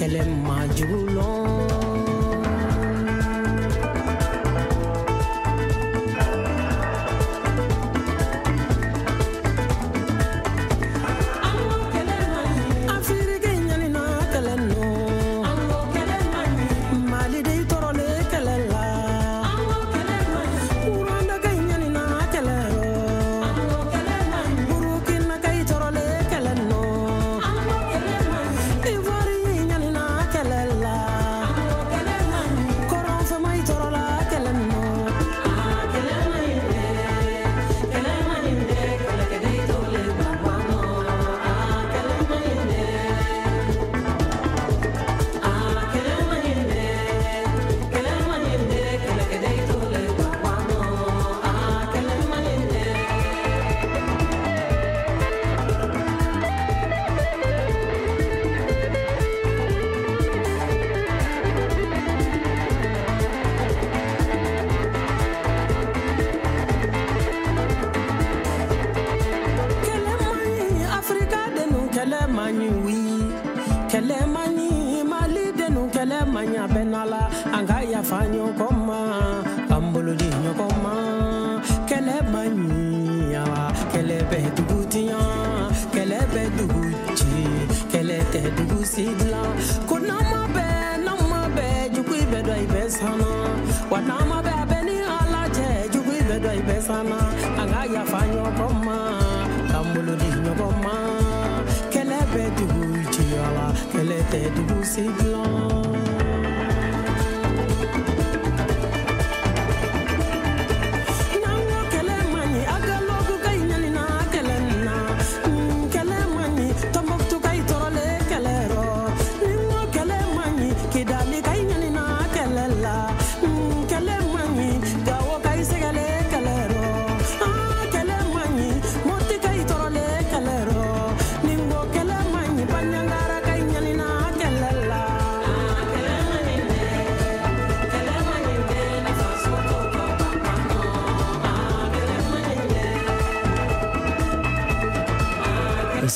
kɛlɛ ma jugu lɔn fa koma, kambolo di nyokoma kele manya kele be dugutiya kele be duguti kele te dugusidla kuna ma be na ma be juku be do ibe sana wa na ma be be ni ala je juku be do ibe sana anga ya fa nyokoma kambolo di nyokoma kele be duguti ya kele te dugusidla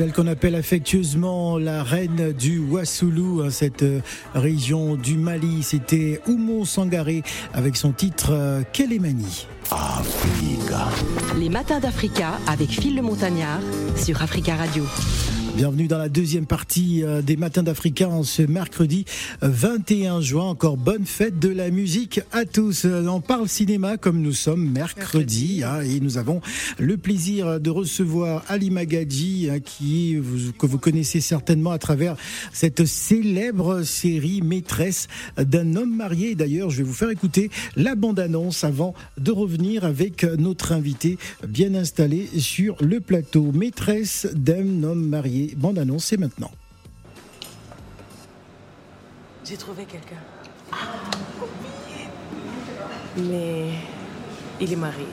celle qu'on appelle affectueusement la reine du Wassoulou, hein, cette euh, région du Mali. C'était Oumou Sangaré avec son titre euh, Kélémanie. Africa. Les matins d'Africa avec Phil le Montagnard sur Africa Radio. Bienvenue dans la deuxième partie euh, des Matins d'Africa en ce mercredi 21 euh, juin. Encore bonne fête de la musique à tous. Euh, on parle cinéma comme nous sommes mercredi, hein, et nous avons le plaisir de recevoir Ali Magadji hein, qui que vous connaissez certainement à travers cette célèbre série Maîtresse d'un homme marié. D'ailleurs, je vais vous faire écouter la bande-annonce avant de revenir avec notre invité bien installé sur le plateau. Maîtresse d'un homme marié bande annonce, c'est maintenant. J'ai trouvé quelqu'un. Mais il est marié.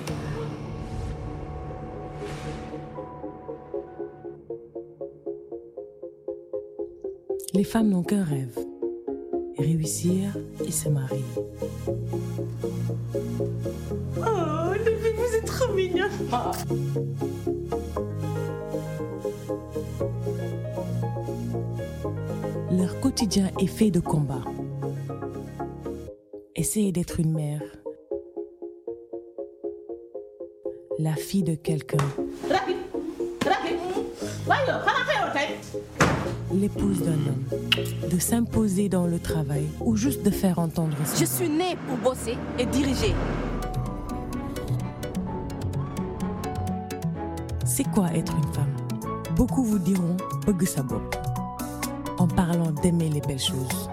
Les femmes n'ont qu'un rêve. Réussir et se marier. Oh, les vous êtes trop mignons. Quotidien est fait de combats. Essayez d'être une mère. La fille de quelqu'un. L'épouse d'un homme. De s'imposer dans le travail ou juste de faire entendre ça. Je suis née pour bosser et diriger. C'est quoi être une femme? Beaucoup vous diront Bug en parlant d'aimer les belles choses.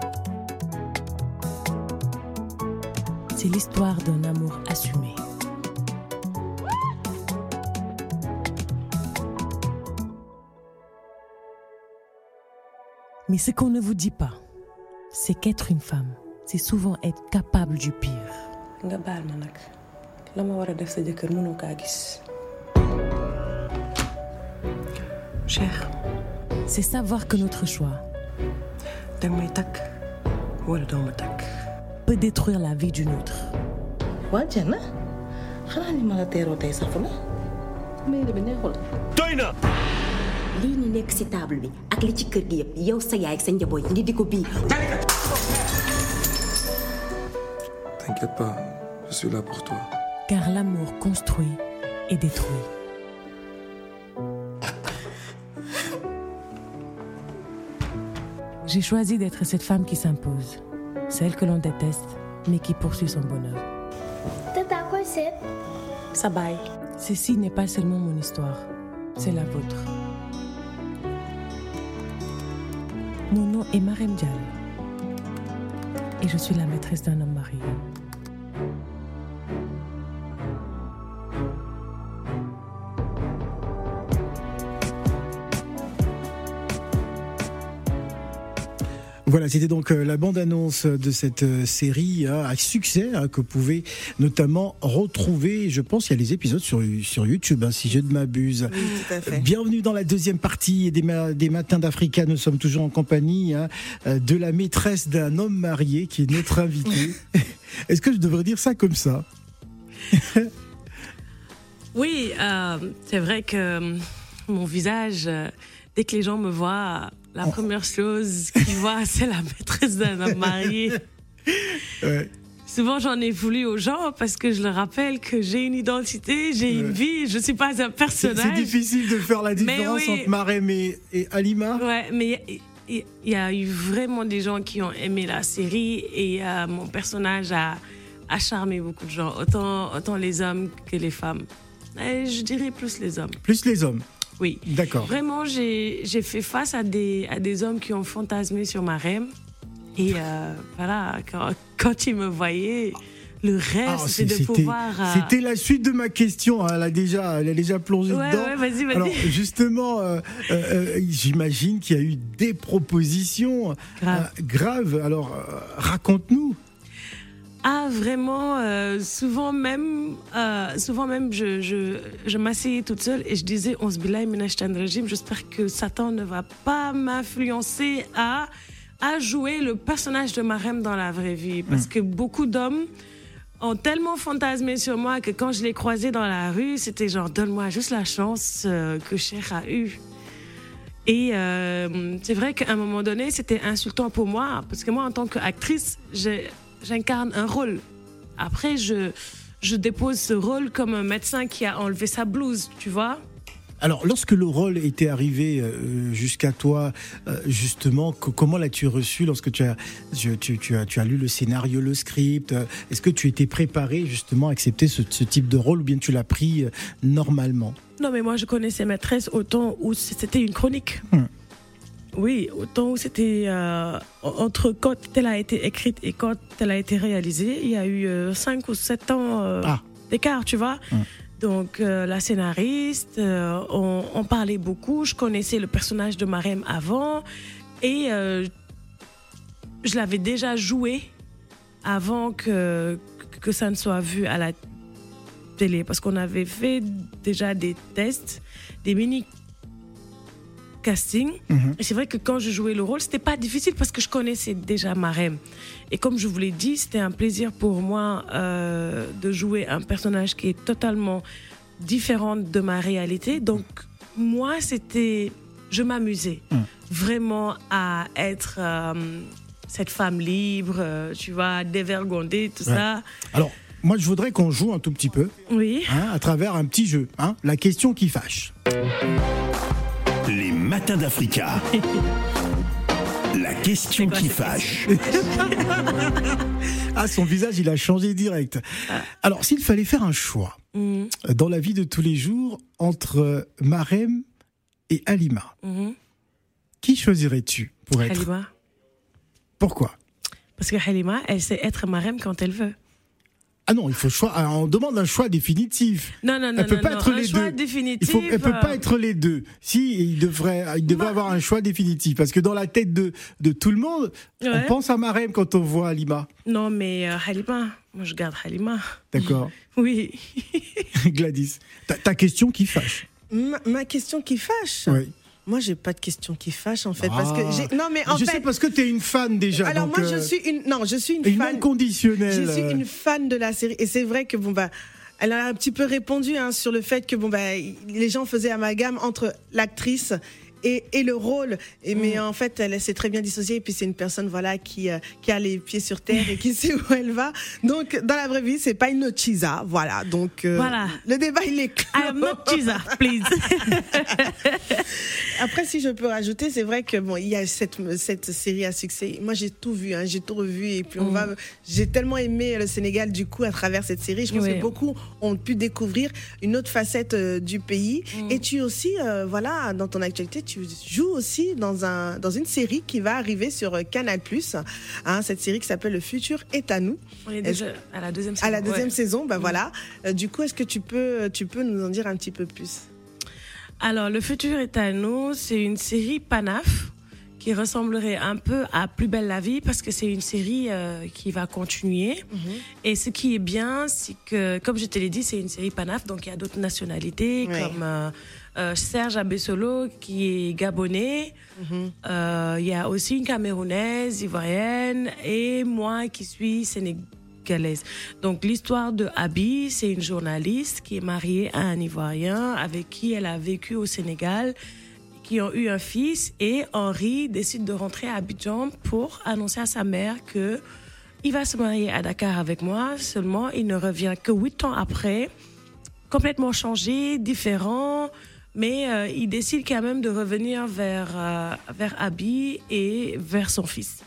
C'est l'histoire d'un amour assumé. Mais ce qu'on ne vous dit pas, c'est qu'être une femme, c'est souvent être capable du pire. Cher. C'est savoir que notre choix, peut détruire la vie d'une autre. waa Diana xanaa ni ma la teeroo tey safu la mairie bi neexul. Lii ni nekk ci table bi ak li ci kër gi yëpp yow sa yaay ak sa njaboot ngi di ko bii. T'inquiète pas, je suis là pour toi. Car l'amour construit et détruit. J'ai choisi d'être cette femme qui s'impose, celle que l'on déteste, mais qui poursuit son bonheur. Sa baay Ceci n'est pas seulement mon histoire, c'est la vôtre. Mon nom est Marem Diallo et je suis la maîtresse d'un homme marié. Voilà, c'était donc euh, la bande-annonce de cette euh, série hein, à succès hein, que vous pouvez notamment retrouver. Je pense qu'il y a les épisodes sur, sur YouTube, hein, si je ne m'abuse. Bienvenue dans la deuxième partie des, ma- des Matins d'Africa. Nous sommes toujours en compagnie hein, euh, de la maîtresse d'un homme marié qui est notre invité. Est-ce que je devrais dire ça comme ça? Oui, euh, c'est vrai que euh, mon visage, euh, dès que les gens me voient, la première chose qu'ils voient, c'est la maîtresse d'un homme marié. Ouais. Souvent, j'en ai voulu aux gens parce que je leur rappelle que j'ai une identité, j'ai une vie, je suis pas un C'est c'est personnage. difficile de faire la différence oui. entre Marem et, et Alima. Ouais, mais il y, a eu vraiment des gens qui ont aimé la série et euh, mon personnage a, a charmé beaucoup de gens, autant, autant les hommes que les femmes. Et je dirais plus les hommes, Plus les hommes. Oui. D'accord. Vraiment, j'ai fait face à des, à des hommes qui ont fantasmé sur ma reine. Et euh, voilà, quand, quand ils me voyaient, le rêve, Ah, c'est de pouvoir. euh, C'était la suite de ma question. hein. Elle a déjà, elle a déjà plongé Ouais, dedans. ouais, vas-y, vas-y. Alors justement, euh, j'imagine qu'il y a eu des propositions Grave. graves. Alors raconte-nous. Ah, vraiment, euh, souvent même, euh, souvent même, je, je, je m'asseyais toute seule et je disais, on se bilaye régime, j'espère que Satan ne va pas m'influencer à, à jouer le personnage de Marem dans la vraie vie. Parce que beaucoup d'hommes ont tellement fantasmé sur moi que quand je les croisais dans la rue, c'était genre, donne-moi juste la chance euh, que Cher a eue. Et euh, c'est vrai qu'à un moment donné, c'était insultant pour moi, parce que moi, en tant qu'actrice, j'ai- j'incarne un rôle. Après, je, je dépose ce rôle comme un médecin qui a enlevé sa blouse, tu vois. Alors lorsque le rôle était arrivé euh, jusqu'à toi, euh, justement, co- comment l'as-tu reçu lorsque tu as, tu, tu as, tu as lu le scénario, le script euh, Est-ce que tu étais préparé justement à accepter ce, ce type de rôle ou bien tu l'as pris normalement? Non, mais moi, je connaissais Maîtresse au temps où c'était une chronique. Hmm. Oui, au temps où c'était euh, entre quand elle a été écrite et quand elle a été réalisée, il y a eu 5 ou 7 ans euh, Ah. d'écart, tu vois. Donc, euh, la scénariste, euh, on, on parlait beaucoup. Je connaissais le personnage de Marem avant et euh, je l'avais déjà joué avant que, que ça ne soit vu à la télé parce qu'on avait fait déjà des tests, des mini casting. Mhm. Et c'est vrai que quand je jouais le rôle, c'était pas difficile parce que je connaissais déjà Marem. Et comme je vous l'ai dit, c'était un plaisir pour moi euh, de jouer un personnage qui est totalement différent de ma réalité. Donc moi, c'était, je m'amusais Mhm. vraiment à être euh, cette femme libre, euh, tu vois, dévergondée, tout Ouais. ça. Alors moi je voudrais qu'on joue un tout petit peu Oui. hein, à travers un petit jeu. Hein, la question qui fâche. Les matins d'Africa. La question quoi qui fâche. Ah son visage il a changé direct. Alors s'il fallait faire un choix euh, dans la vie de tous les jours entre Marem et Alima, mhm. qui choisirais-tu pour être Halima. Pourquoi? Parce que Halima, elle sait être marraine quand elle veut. Ah non, il faut choix. ah, On demande un choix définitif. Non, non, non, Elle peut non, pas non, être un les choix deux. définitif. Il faut, elle peut euh, pas être les deux. Si, il devrait, il devrait avoir un choix définitif. Parce que dans la tête de, de tout le monde, on pense à Marem quand on voit Alima. Non, mais euh, Halima, moi je garde Halima. D'accord. Oui. Gladys. Ta, ta question qui fâche. Ma, ma question qui fâche Oui. Moi, j'ai pas de question qui fâche en fait. Parce que Ah. Non, mais en je fait. sais parce que tu es une fan déjà. Alors donc, moi, je euh, suis une. Non, je suis une une fan. inconditionnelle. Je suis une fan de la série. Et c'est vrai que bon bah. Elle a un petit peu répondu hein, sur le fait que bon bah les gens faisaient amalgame entre l'actrice et, et le rôle. Et, Mm. Mais en fait, elle s'est très bien dissociée. Et puis c'est une personne voilà qui euh, qui a les pieds sur terre et qui sait où elle va. Donc dans la vraie vie, c'est pas une chisa. Voilà. Donc euh, Voilà. le débat il est clos. I am not Chisa, please. Après, si je peux rajouter, c'est vrai que bon, il y a cette, cette série à succès. Moi, j'ai tout vu, hein, j'ai tout revu, et puis on Mm. va. J'ai tellement aimé le Sénégal du coup à travers cette série. Je pense Oui. que beaucoup ont pu découvrir une autre facette euh, du pays. Mm. Et tu aussi, euh, voilà, dans ton actualité, tu joues aussi dans un dans une série qui va arriver sur euh, Canal hein, cette série qui s'appelle Le futur est à nous. On est déjà à la deuxième saison. À la deuxième ouais. saison, bah Mm. voilà. Euh, du coup, est-ce que tu peux tu peux nous en dire un petit peu plus? Alors, Le futur est à nous, c'est une série Panaf qui ressemblerait un peu à Plus belle la vie parce que c'est une série euh, qui va continuer. Et ce qui est bien, c'est que, comme je te l'ai dit, c'est une série Panaf, donc il y a d'autres nationalités comme euh, euh, Serge Abessolo qui est gabonais. Euh, Il y a aussi une camerounaise, ivoirienne et moi qui suis sénégalaise. Donc l'histoire de Abby, c'est une journaliste qui est mariée à un Ivoirien avec qui elle a vécu au Sénégal, qui ont eu un fils et Henri décide de rentrer à Abidjan pour annoncer à sa mère que il va se marier à Dakar avec moi. Seulement, il ne revient que huit ans après, complètement changé, différent. Mais euh, il décide quand même de revenir vers, euh, vers Abby et vers son fils.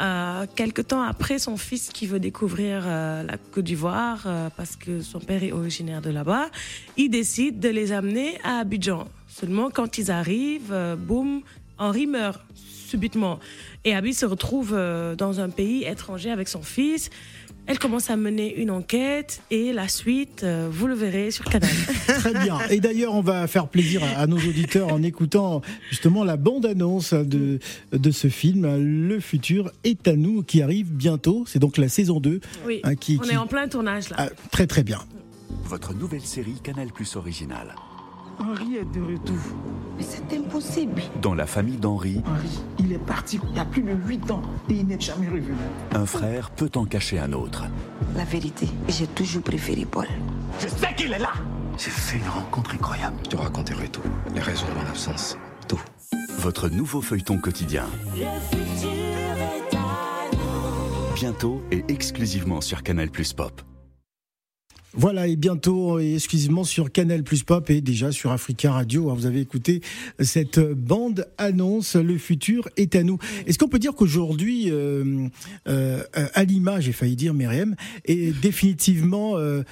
Euh, quelque temps après, son fils qui veut découvrir euh, la Côte d'Ivoire, parce que son père est originaire de là-bas, il décide de les amener à Abidjan. Seulement, quand ils arrivent, boum, Henri meurt subitement. Et Abby se retrouve euh, dans un pays étranger avec son fils. Elle commence à mener une enquête et la suite, euh, vous le verrez sur Canal. Très bien. Et d'ailleurs, on va faire plaisir à, à nos auditeurs en écoutant justement la bande-annonce de, de ce film, Le futur est à nous, qui arrive bientôt. C'est donc la saison 2. Oui, hein, qui, on qui- est en plein tournage là. Ah, très très bien. Votre nouvelle série Canal Plus originale. Henri est de retour. Mais c'est impossible. Dans la famille d'Henri, Henri, il est parti il y a plus de 8 ans et il n'est jamais revenu. un frère peut en cacher un autre. La vérité, j'ai toujours préféré Paul. Je sais qu'il est là J'ai fait une rencontre incroyable. Je te raconterai tout. Les raisons de mon absence. Tout. Votre nouveau feuilleton quotidien. Bientôt et exclusivement sur Canal Plus Pop. Voilà, et bientôt, et exclusivement sur Canal Plus Pop et déjà sur Africa Radio. hein, Vous avez écouté cette bande annonce Le futur est à nous. Est-ce qu'on peut dire qu'aujourd'hui, euh, euh, Alima, j'ai failli dire Myriam, est définitivement, euh,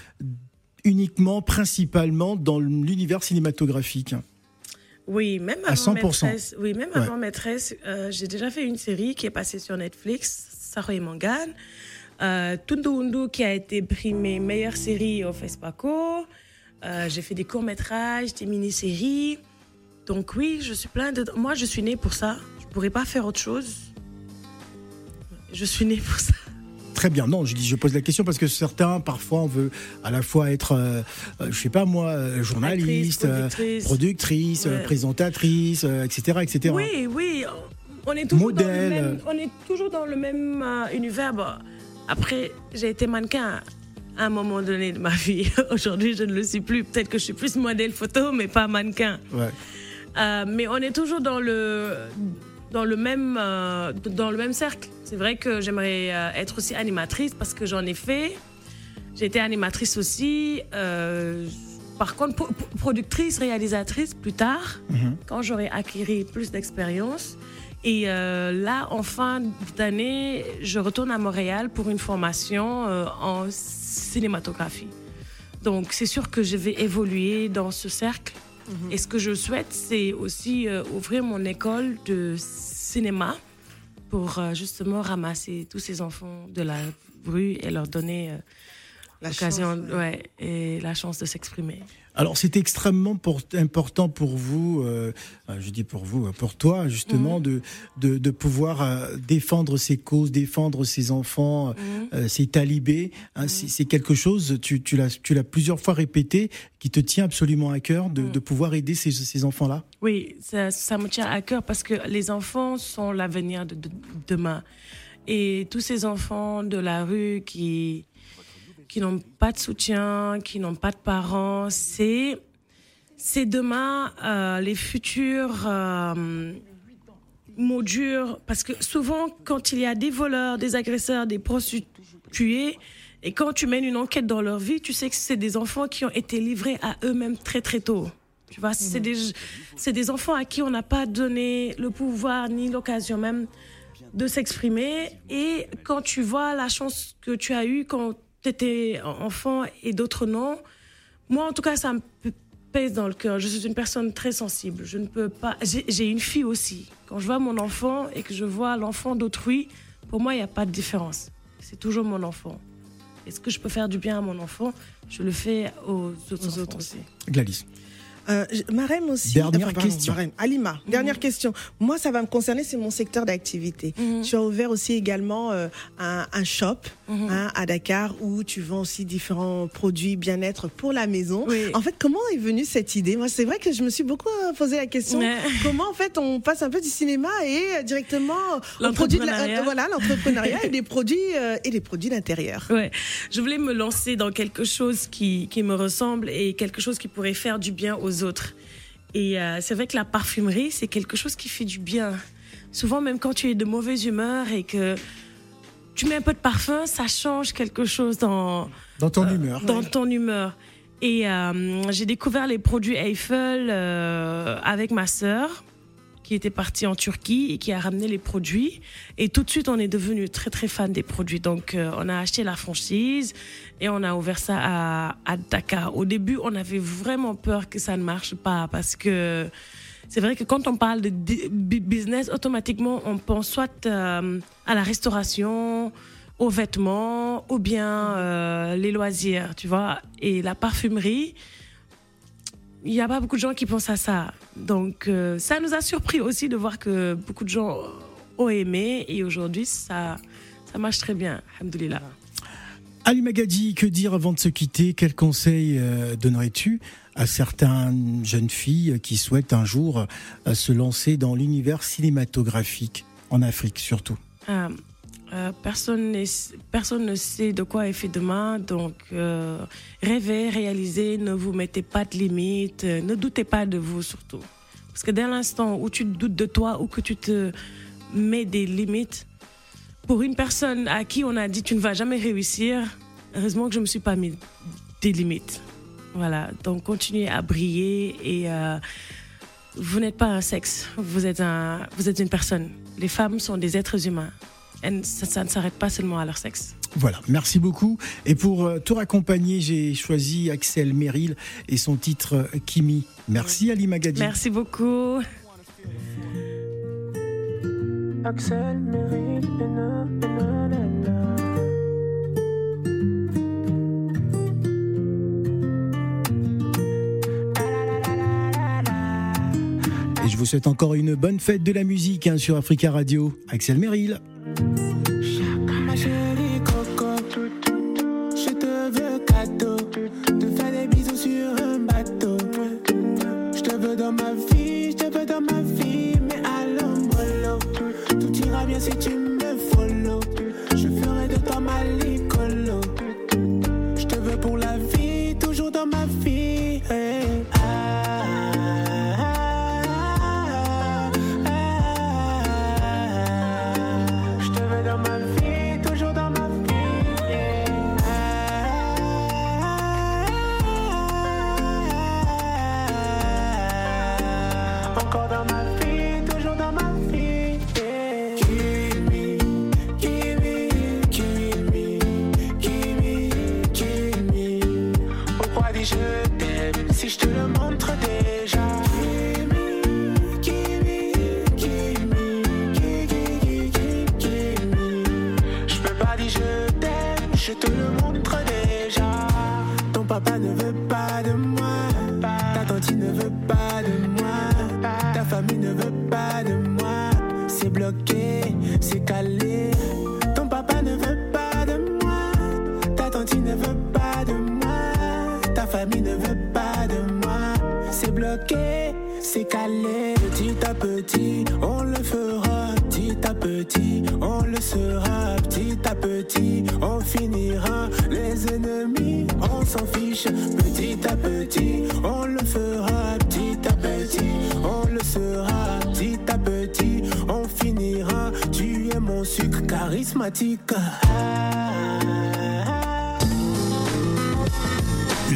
uniquement, principalement dans l'univers cinématographique? Oui, même À avant 100%. Maîtresse, oui, même Ouais. avant Maîtresse, euh, j'ai déjà fait une série qui est passée sur Netflix, Sarah et Mangane. Euh, Tundu Undu qui a été primée meilleure série au FESPACO. Euh, j'ai fait des courts-métrages, des mini-séries. Donc oui, je suis plein de... Moi, je suis née pour ça. Je pourrais pas faire autre chose. Je suis née pour ça. Très bien. Non, je dis, je pose la question parce que certains, parfois, on veut à la fois être, euh, euh, je sais pas moi, euh, journaliste, productrice. productrice, Ouais. présentatrice, euh, etc., etc. Oui, oui. On est toujours, dans le, même, on est toujours dans le même euh, univers. Bon, après, j'ai été mannequin à un moment donné de ma vie. Aujourd'hui, je ne le suis plus. Peut-être que je suis plus modèle photo, mais pas mannequin. Ouais. Euh, mais on est toujours dans le, dans le, même, euh, dans le même cercle. C'est vrai que j'aimerais euh, être aussi animatrice parce que j'en ai fait. J'ai été animatrice aussi. Par contre, pro- pro- productrice, réalisatrice plus tard, quand j'aurai acquis plus d'expérience. Et euh, là, en fin d'année, je retourne à Montréal pour une formation euh, en cinématographie. Donc, c'est sûr que je vais évoluer dans ce cercle. Et ce que je souhaite, c'est aussi euh, ouvrir mon école de cinéma pour euh, justement ramasser tous ces enfants de la rue et leur donner euh, l'occasion, ouais, et la chance de s'exprimer. Alors c'est extrêmement important pour vous, euh, euh, je dis pour vous, pour toi justement, mhm. de, de, pouvoir euh, défendre ses causes, défendre ses enfants, ses talibés. Hein, mhm. C'est quelque chose, tu, tu l'as plusieurs fois répété, qui te tient absolument à cœur de, pouvoir aider ces, ces enfants-là. Oui, ça, ça, me tient à cœur parce que les enfants sont l'avenir de, demain. Et tous ces enfants de la rue qui qui n'ont pas de soutien, qui n'ont pas de parents. C'est c'est demain euh, les futurs euh, mots durs parce que souvent quand il y a des voleurs, des agresseurs, des prostituées et quand tu mènes une enquête dans leur vie, tu sais que c'est des enfants qui ont été livrés à eux-mêmes très très tôt. Tu vois, c'est des c'est des enfants à qui on n'a pas donné le pouvoir ni l'occasion même de s'exprimer et quand tu vois la chance que tu as eue quand étais enfant et d'autres non. Moi, en tout cas, ça me pèse dans le cœur. Je suis une personne très sensible. Je ne peux pas. J'ai une fille aussi. Quand je vois mon enfant et que je vois l'enfant d'autrui, pour moi, il n'y a pas de différence. C'est toujours mon enfant. Est-ce que je peux faire du bien à mon enfant? Je le fais aux autres, autres aussi. Gladys. Euh, Marem aussi. Dernière question. Alima, mhm. dernière question. Moi, ça va me concerner, c'est mon secteur d'activité. Mhm. Tu as ouvert aussi également euh, un, shop mhm. hein, à Dakar où tu vends aussi différents produits bien-être pour la maison. En fait, comment est venue cette idée? Moi, c'est vrai que je me suis beaucoup euh, posé la question. Comment, en fait, on passe un peu du cinéma et directement au produit de voilà, l'entrepreneuriat et des produits et des produits d'intérieur. Ouais. Je voulais me lancer dans quelque chose qui, qui me ressemble et quelque chose qui pourrait faire du bien aux autres. Et euh, c'est vrai que la parfumerie, c'est quelque chose qui fait du bien. Souvent, même quand tu es de mauvaise humeur et que tu mets un peu de parfum, ça change quelque chose dans, dans ton humeur. Dans ton humeur. Et euh, j'ai découvert les produits Eiffel euh, avec ma sœur qui était partie en Turquie et qui a ramené les produits. Et tout de suite, on est devenu très très fan des produits. Donc, euh, on a acheté la franchise et on a ouvert ça à, à, Dakar. Au début, on avait vraiment peur que ça ne marche pas parce que c'est vrai que quand on parle de business, automatiquement, on pense soit euh, à la restauration, aux vêtements ou bien euh, les loisirs, tu vois. Et la parfumerie, il n'y a pas beaucoup de gens qui pensent à ça. Donc, euh, ça nous a surpris aussi de voir que beaucoup de gens ont aimé et aujourd'hui, ça, ça marche très bien. Alhamdoulilah. Ali Magadi, que dire avant de se quitter? Quels conseils euh, donnerais-tu à certaines jeunes filles qui souhaitent un jour euh, se lancer dans l'univers cinématographique, en Afrique surtout? Euh, personne, personne ne sait de quoi est fait demain, donc euh, rêvez, réalisez, ne vous mettez pas de limites, euh, ne doutez pas de vous surtout. Parce que dès l'instant où tu doutes de toi ou que tu te mets des limites, pour une personne à qui on a dit tu ne vas jamais réussir, heureusement que je ne me suis pas mis des limites. Voilà, donc continuez à briller et vous n'êtes pas un sexe, vous êtes, un, vous êtes une personne. Les femmes sont des êtres humains ça, ne s'arrête pas seulement à leur sexe. Voilà, merci beaucoup. Et pour euh, te raccompagner, j'ai choisi Axel Merrill et son titre euh, Kimi. Merci Ali Magadi. Merci beaucoup. Axel Merrill. Et je vous souhaite encore une bonne fête de la musique hein, sur Africa Radio. Axel Merrill. Veut pas de moi. Ta famille ne veut pas de moi. C'est bloqué, c'est calé. Petit à petit, on le fera. Petit à petit, on le sera. Petit à petit, on finira. Les ennemis, on s'en fiche. Petit à petit, on le fera. Petit à petit, on le sera. Petit à petit, on finira. Tu es mon sucre charismatique.